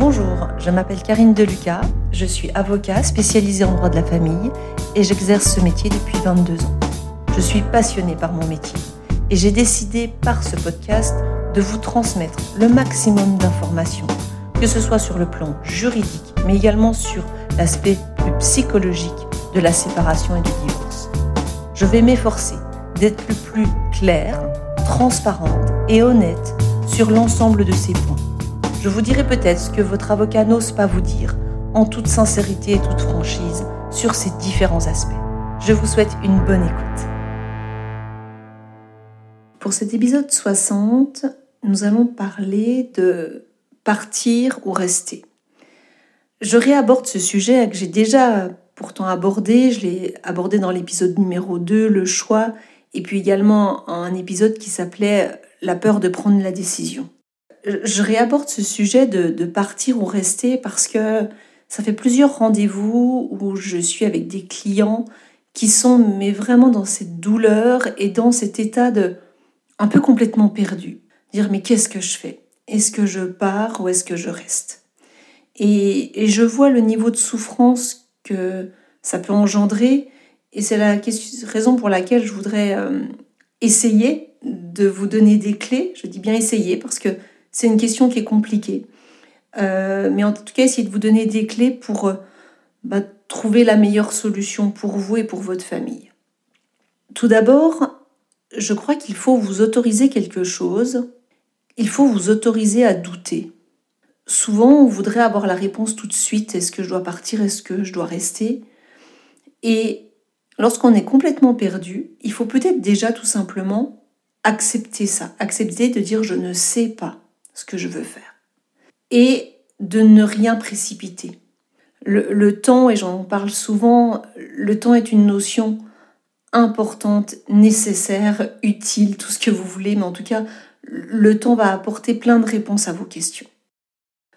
Bonjour, je m'appelle Karine Deluca, je suis avocat spécialisée en droit de la famille et j'exerce ce métier depuis 22 ans. Je suis passionnée par mon métier et j'ai décidé par ce podcast de vous transmettre le maximum d'informations, que ce soit sur le plan juridique, mais également sur l'aspect plus psychologique de la séparation et du divorce. Je vais m'efforcer d'être le plus claire, transparente et honnête sur l'ensemble de ces points. Je vous dirai peut-être ce que votre avocat n'ose pas vous dire, en toute sincérité et toute franchise, sur ces différents aspects. Je vous souhaite une bonne écoute. Pour cet épisode 60, nous allons parler de partir ou rester. Je réaborde ce sujet que j'ai déjà pourtant abordé, je l'ai abordé dans l'épisode numéro 2, le choix, et puis également un épisode qui s'appelait La peur de prendre la décision. Je réaborde ce sujet de, partir ou rester parce que ça fait plusieurs rendez-vous où je suis avec des clients qui sont mais vraiment dans cette douleur et dans cet état de un peu complètement perdu. Dire mais qu'est-ce que je fais? Est-ce que je pars ou est-ce que je reste? Et, je vois le niveau de souffrance que ça peut engendrer et c'est la raison pour laquelle je voudrais euh, essayer de vous donner des clés. Je dis bien essayer parce que c'est une question qui est compliquée. Euh, mais en tout cas, essayer de vous donner des clés pour euh, bah, trouver la meilleure solution pour vous et pour votre famille. Tout d'abord, je crois qu'il faut vous autoriser quelque chose. Il faut vous autoriser à douter. Souvent, on voudrait avoir la réponse tout de suite. Est-ce que je dois partir Est-ce que je dois rester? Et lorsqu'on est complètement perdu, il faut peut-être déjà tout simplement accepter ça. Accepter de dire je ne sais pas ce que je veux faire. Et de ne rien précipiter. Le, temps, et j'en parle souvent, le temps est une notion importante, nécessaire, utile, tout ce que vous voulez, mais en tout cas, le temps va apporter plein de réponses à vos questions.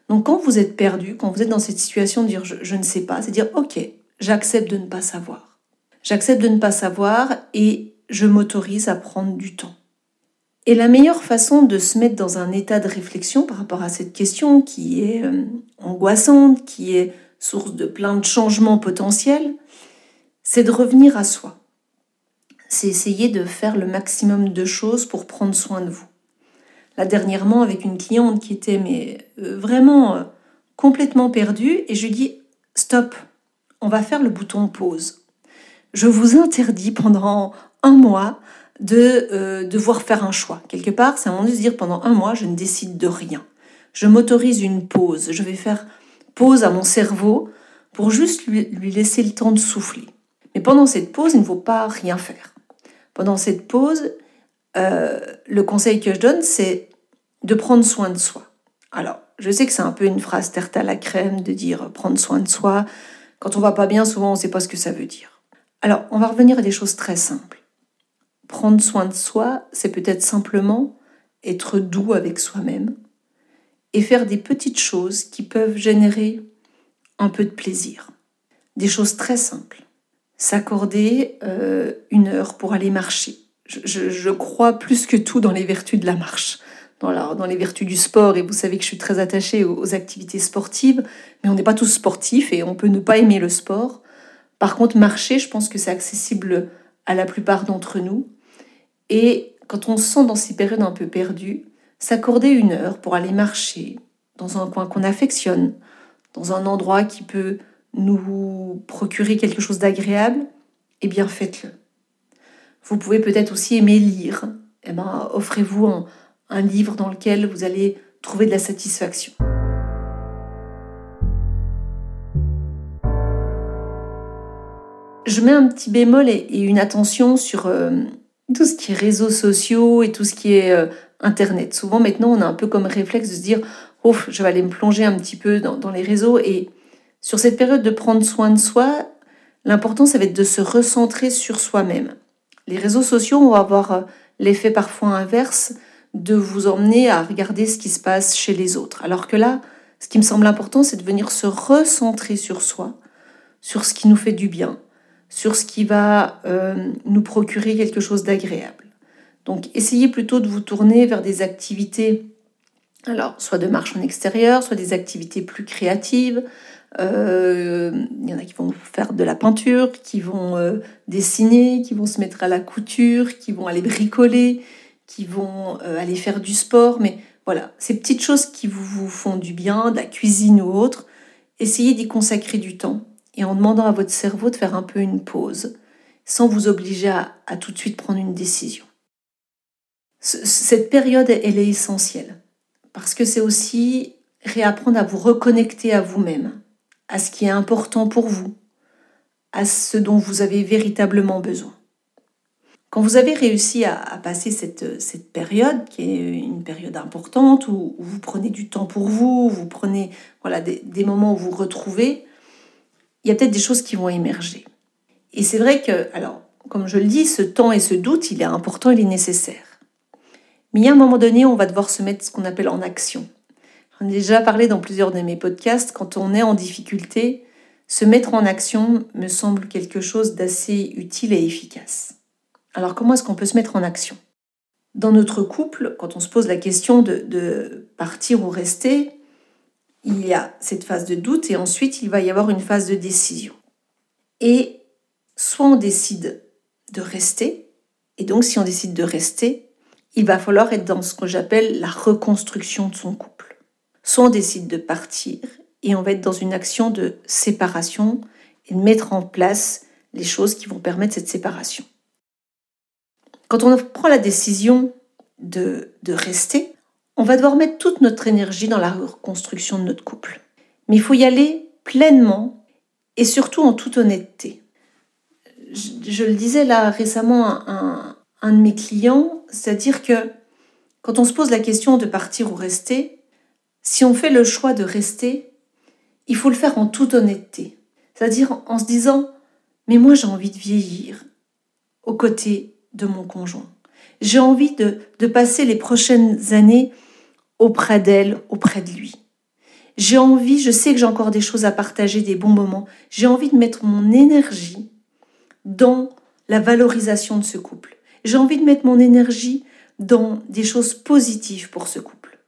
Donc quand vous êtes perdu, quand vous êtes dans cette situation de dire je, je ne sais pas, c'est dire ok, j'accepte de ne pas savoir. J'accepte de ne pas savoir et je m'autorise à prendre du temps. Et la meilleure façon de se mettre dans un état de réflexion par rapport à cette question qui est euh, angoissante, qui est source de plein de changements potentiels, c'est de revenir à soi. C'est essayer de faire le maximum de choses pour prendre soin de vous. Là dernièrement avec une cliente qui était mais euh, vraiment euh, complètement perdue et je lui dis stop, on va faire le bouton pause. Je vous interdis pendant un mois de euh, devoir faire un choix. Quelque part, c'est un moment de dire pendant un mois, je ne décide de rien. Je m'autorise une pause. Je vais faire pause à mon cerveau pour juste lui, laisser le temps de souffler. Mais pendant cette pause, il ne faut pas rien faire. Pendant cette pause, euh, le conseil que je donne, c'est de prendre soin de soi. Alors, je sais que c'est un peu une phrase terte à la crème de dire prendre soin de soi. Quand on va pas bien, souvent on ne sait pas ce que ça veut dire. Alors, on va revenir à des choses très simples. Prendre soin de soi, c'est peut-être simplement être doux avec soi-même et faire des petites choses qui peuvent générer un peu de plaisir. Des choses très simples. S'accorder euh, une heure pour aller marcher. Je, crois plus que tout dans les vertus de la marche, dans, dans, les vertus du sport. Et vous savez que je suis très attachée aux activités sportives, mais on n'est pas tous sportifs et on peut ne pas aimer le sport. Par contre, marcher, je pense que c'est accessible à la plupart d'entre nous. Et quand on se sent dans ces périodes un peu perdues, s'accorder une heure pour aller marcher dans un coin qu'on affectionne, dans un endroit qui peut nous procurer quelque chose d'agréable, eh bien faites-le. Vous pouvez peut-être aussi aimer lire. Eh ben, offrez-vous un, livre dans lequel vous allez trouver de la satisfaction. Je mets un petit bémol et, une attention sur euh, tout ce qui est réseaux sociaux et tout ce qui est euh, Internet. Souvent maintenant, on a un peu comme réflexe de se dire, oh, je vais aller me plonger un petit peu dans, les réseaux. Et sur cette période de prendre soin de soi, l'important, ça va être de se recentrer sur soi-même. Les réseaux sociaux vont avoir euh, l'effet parfois inverse de vous emmener à regarder ce qui se passe chez les autres. Alors que là, ce qui me semble important, c'est de venir se recentrer sur soi, sur ce qui nous fait du bien, sur ce qui va euh, nous procurer quelque chose d'agréable. Donc essayez plutôt de vous tourner vers des activités Alors, soit de marche en extérieur, soit des activités plus créatives. Euh, il y en a qui vont faire de la peinture, qui vont euh, dessiner, qui vont se mettre à la couture, qui vont aller bricoler, qui vont aller faire du sport. Mais voilà, ces petites choses qui vous, vous font du bien, de la cuisine ou autre, essayez d'y consacrer du temps et en demandant à votre cerveau de faire un peu une pause, sans vous obliger à, tout de suite prendre une décision. Cette période, elle est essentielle parce que c'est aussi réapprendre à vous reconnecter à vous-même, à ce qui est important pour vous, à ce dont vous avez véritablement besoin. Quand vous avez réussi à, passer cette, cette, période, qui est une période importante, où, vous prenez du temps pour vous, vous prenez voilà, des, des moments où vous retrouvez, il y a peut-être des choses qui vont émerger. Et c'est vrai que, alors, comme je le dis, ce temps et ce doute, il est important, il est nécessaire. Mais il y a un moment donné, on va devoir se mettre ce qu'on appelle en action. J'en ai déjà parlé dans plusieurs de mes podcasts. Quand on est en difficulté, se mettre en action me semble quelque chose d'assez utile et efficace. Alors comment est-ce qu'on peut se mettre en action? Dans notre couple, quand on se pose la question de, de, partir ou rester, il y a cette phase de doute et ensuite il va y avoir une phase de décision. Et soit on décide de rester, et donc si on décide de rester, il va falloir être dans ce que j'appelle la reconstruction de son couple. Soit on décide de partir et on va être dans une action de séparation et de mettre en place les choses qui vont permettre cette séparation. Quand on prend la décision de, de rester, on va devoir mettre toute notre énergie dans la reconstruction de notre couple. Mais il faut y aller pleinement et surtout en toute honnêteté. Je, le disais là récemment à un, un de mes clients, c'est-à-dire que quand on se pose la question de partir ou rester, si on fait le choix de rester, il faut le faire en toute honnêteté. C'est-à-dire en se disant, mais moi j'ai envie de vieillir aux côtés de mon conjoint. J'ai envie de, passer les prochaines années auprès d'elle, auprès de lui. J'ai envie, je sais que j'ai encore des choses à partager, des bons moments. J'ai envie de mettre mon énergie dans la valorisation de ce couple. J'ai envie de mettre mon énergie dans des choses positives pour ce couple.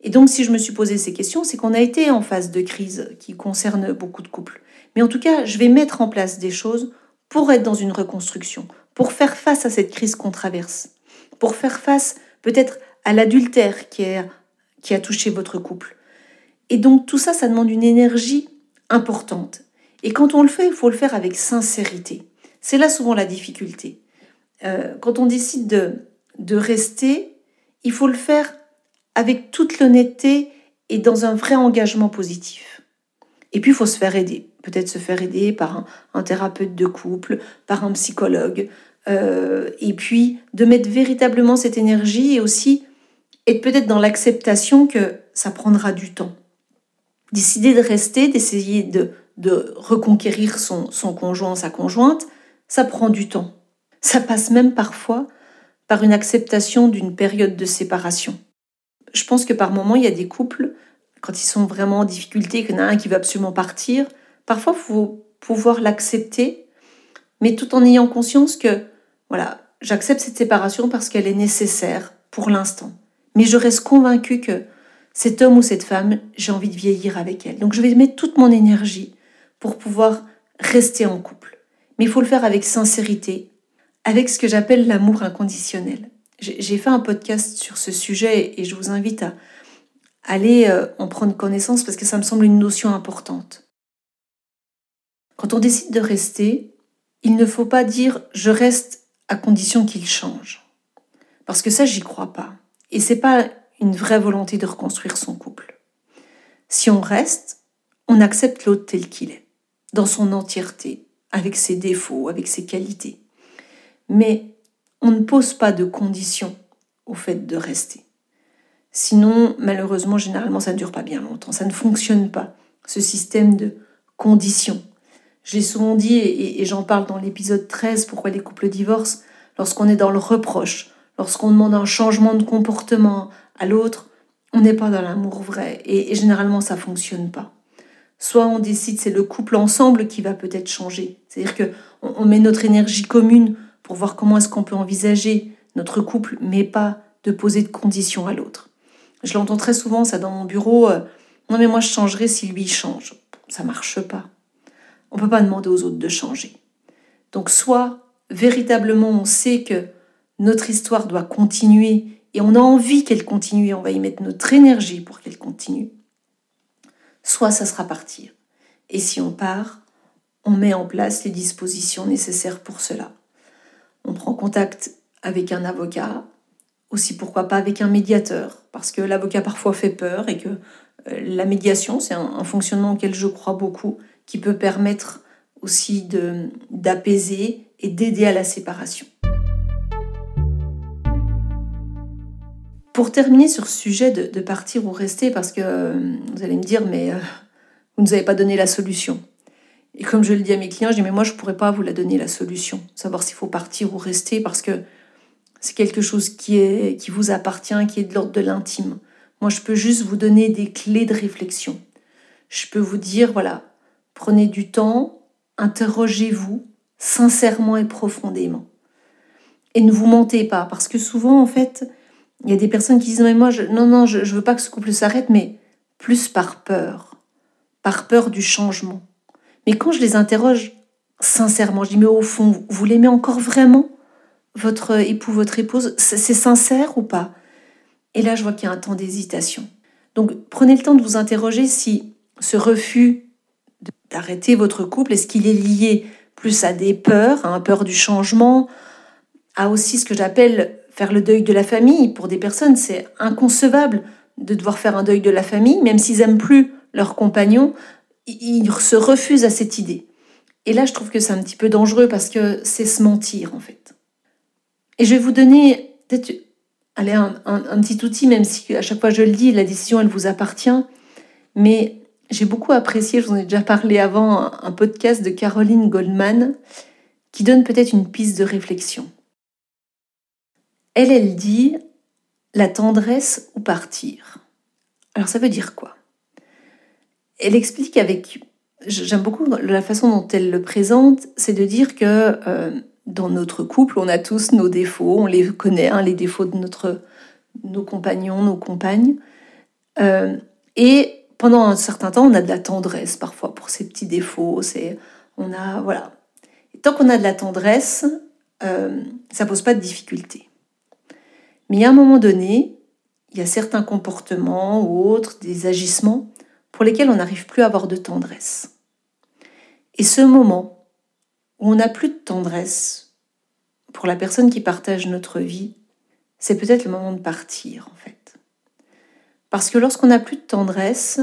Et donc, si je me suis posé ces questions, c'est qu'on a été en phase de crise qui concerne beaucoup de couples. Mais en tout cas, je vais mettre en place des choses pour être dans une reconstruction, pour faire face à cette crise qu'on traverse, pour faire face peut-être à l'adultère qui, a touché votre couple. Et donc, tout ça, ça demande une énergie importante. Et quand on le fait, il faut le faire avec sincérité. C'est là souvent la difficulté. Euh, quand on décide de, de rester, il faut le faire avec toute l'honnêteté et dans un vrai engagement positif. Et puis, il faut se faire aider. Peut-être se faire aider par un, thérapeute de couple, par un psychologue. Euh, et puis, de mettre véritablement cette énergie et aussi être peut-être dans l'acceptation que ça prendra du temps. Décider de rester, d'essayer de, reconquérir son, son conjoint, sa conjointe, ça prend du temps. Ça passe même parfois par une acceptation d'une période de séparation. Je pense que par moments, il y a des couples, quand ils sont vraiment en difficulté, qu'il y en a un qui veut absolument partir, parfois, il faut pouvoir l'accepter, mais tout en ayant conscience que, voilà, j'accepte cette séparation parce qu'elle est nécessaire pour l'instant. Mais je reste convaincue que cet homme ou cette femme, j'ai envie de vieillir avec elle. Donc je vais mettre toute mon énergie pour pouvoir rester en couple. Mais il faut le faire avec sincérité, avec ce que j'appelle l'amour inconditionnel. J'ai fait un podcast sur ce sujet et je vous invite à aller euh, en prendre connaissance parce que ça me semble une notion importante. Quand on décide de rester, il ne faut pas dire je reste à condition qu'il change. Parce que ça, j'y crois pas. Et c'est pas une vraie volonté de reconstruire son couple. Si on reste, on accepte l'autre tel qu'il est, dans son entièreté, avec ses défauts, avec ses qualités mais on ne pose pas de conditions au fait de rester. Sinon, malheureusement, généralement, ça ne dure pas bien longtemps. Ça ne fonctionne pas, ce système de conditions. Je l'ai souvent dit, et, j'en parle dans l'épisode 13, pourquoi les couples divorcent, lorsqu'on est dans le reproche, lorsqu'on demande un changement de comportement à l'autre, on n'est pas dans l'amour vrai. Et, généralement, ça fonctionne pas. Soit on décide, c'est le couple ensemble qui va peut-être changer. C'est-à-dire que on met notre énergie commune pour voir comment est-ce qu'on peut envisager notre couple, mais pas de poser de conditions à l'autre. Je l'entends très souvent, ça, dans mon bureau. Euh, non, mais moi, je changerais si lui change. Ça marche pas. On peut pas demander aux autres de changer. Donc, soit véritablement on sait que notre histoire doit continuer et on a envie qu'elle continue on va y mettre notre énergie pour qu'elle continue, soit ça sera partir. Et si on part, on met en place les dispositions nécessaires pour cela. On prend contact avec un avocat, aussi pourquoi pas avec un médiateur, parce que l'avocat parfois fait peur et que euh, la médiation, c'est un, fonctionnement auquel je crois beaucoup, qui peut permettre aussi d'apaiser et d'aider à la séparation. Pour terminer sur ce sujet de, partir ou rester, parce que euh, vous allez me dire, mais euh, vous ne nous avez pas donné la solution. Et comme je le dis à mes clients, je dis, mais moi, je ne pourrais pas vous la donner la solution, savoir s'il faut partir ou rester, parce que c'est quelque chose qui, est, qui vous appartient, qui est de l'ordre de l'intime. Moi, je peux juste vous donner des clés de réflexion. Je peux vous dire, voilà, prenez du temps, interrogez-vous sincèrement et profondément. Et ne vous mentez pas, parce que souvent, en fait, il y a des personnes qui disent mais moi, je, non, non, je ne veux pas que ce couple s'arrête, mais plus par peur, par peur du changement. Mais quand je les interroge sincèrement, je dis mais au fond, vous l'aimez encore vraiment Votre époux, votre épouse, c'est sincère ou pas? Et là, je vois qu'il y a un temps d'hésitation. Donc prenez le temps de vous interroger si ce refus d'arrêter votre couple, est-ce qu'il est lié plus à des peurs, à un peur du changement, à aussi ce que j'appelle faire le deuil de la famille? Pour des personnes, c'est inconcevable de devoir faire un deuil de la famille, même s'ils n'aiment plus leur compagnon, ils se refusent à cette idée. Et là, je trouve que c'est un petit peu dangereux parce que c'est se mentir, en fait. Et je vais vous donner peut-être allez, un, un, petit outil, même si à chaque fois je le dis, la décision, elle vous appartient. Mais j'ai beaucoup apprécié, je vous en ai déjà parlé avant, un podcast de Caroline Goldman qui donne peut-être une piste de réflexion. Elle, elle dit la tendresse ou partir? Alors ça veut dire quoi? Elle explique avec... J'aime beaucoup la façon dont elle le présente, c'est de dire que euh, dans notre couple, on a tous nos défauts, on les connaît, hein, les défauts de notre, nos compagnons, nos compagnes. Euh, et pendant un certain temps, on a de la tendresse parfois pour ces petits défauts. On a, voilà. tant qu'on a de la tendresse, euh, ça pose pas de difficultés. Mais à un moment donné, il y a certains comportements ou autres, des agissements, pour lesquels on n'arrive plus à avoir de tendresse. Et ce moment où on n'a plus de tendresse pour la personne qui partage notre vie, c'est peut-être le moment de partir en fait. Parce que lorsqu'on n'a plus de tendresse,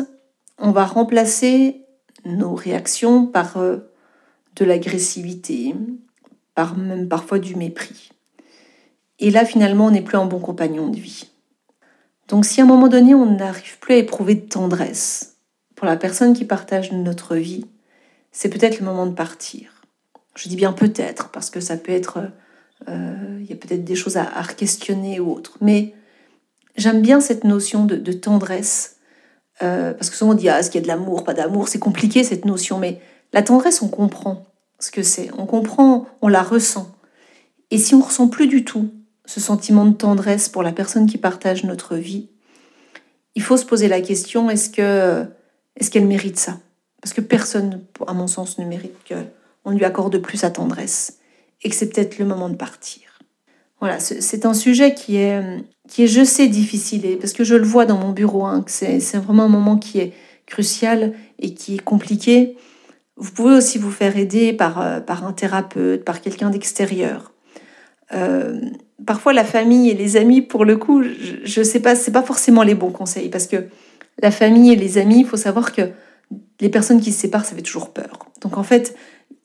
on va remplacer nos réactions par euh, de l'agressivité, par même parfois du mépris. Et là, finalement, on n'est plus un bon compagnon de vie. Donc si à un moment donné, on n'arrive plus à éprouver de tendresse pour la personne qui partage notre vie, c'est peut-être le moment de partir. Je dis bien peut-être, parce que ça peut être... Euh, il y a peut-être des choses à, questionner ou autre. Mais j'aime bien cette notion de, tendresse, euh, parce que souvent on dit, ah, est-ce qu'il y a de l'amour, pas d'amour C'est compliqué cette notion, mais la tendresse, on comprend ce que c'est. On comprend, on la ressent. Et si on ressent plus du tout ce sentiment de tendresse pour la personne qui partage notre vie, il faut se poser la question est-ce que est-ce qu'elle mérite ça? Parce que personne, à mon sens, ne mérite qu'on lui accorde plus sa tendresse et que c'est peut-être le moment de partir. Voilà, c'est un sujet qui est, qui est, je sais, difficile, parce que je le vois dans mon bureau, hein, c'est vraiment un moment qui est crucial et qui est compliqué. Vous pouvez aussi vous faire aider par, euh, par un thérapeute, par quelqu'un d'extérieur. Euh, parfois la famille et les amis, pour le coup, je ne sais pas, c'est pas forcément les bons conseils parce que la famille et les amis, il faut savoir que les personnes qui se séparent, ça fait toujours peur. Donc en fait,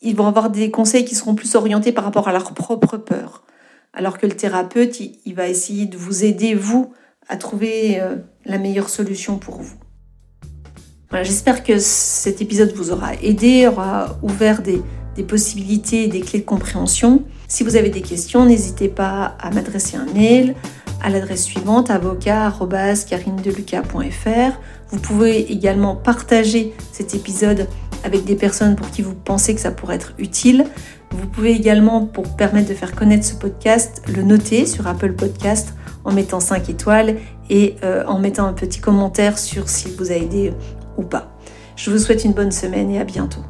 ils vont avoir des conseils qui seront plus orientés par rapport à leur propre peur. Alors que le thérapeute, il, va essayer de vous aider, vous, à trouver euh, la meilleure solution pour vous. J'espère que cet épisode vous aura aidé, aura ouvert des, des possibilités des clés de compréhension. Si vous avez des questions, n'hésitez pas à m'adresser un mail à l'adresse suivante avocat.carinedeluca.fr. Vous pouvez également partager cet épisode avec des personnes pour qui vous pensez que ça pourrait être utile. Vous pouvez également, pour permettre de faire connaître ce podcast, le noter sur Apple Podcast en mettant 5 étoiles et euh, en mettant un petit commentaire sur si vous a aidé ou pas. Je vous souhaite une bonne semaine et à bientôt.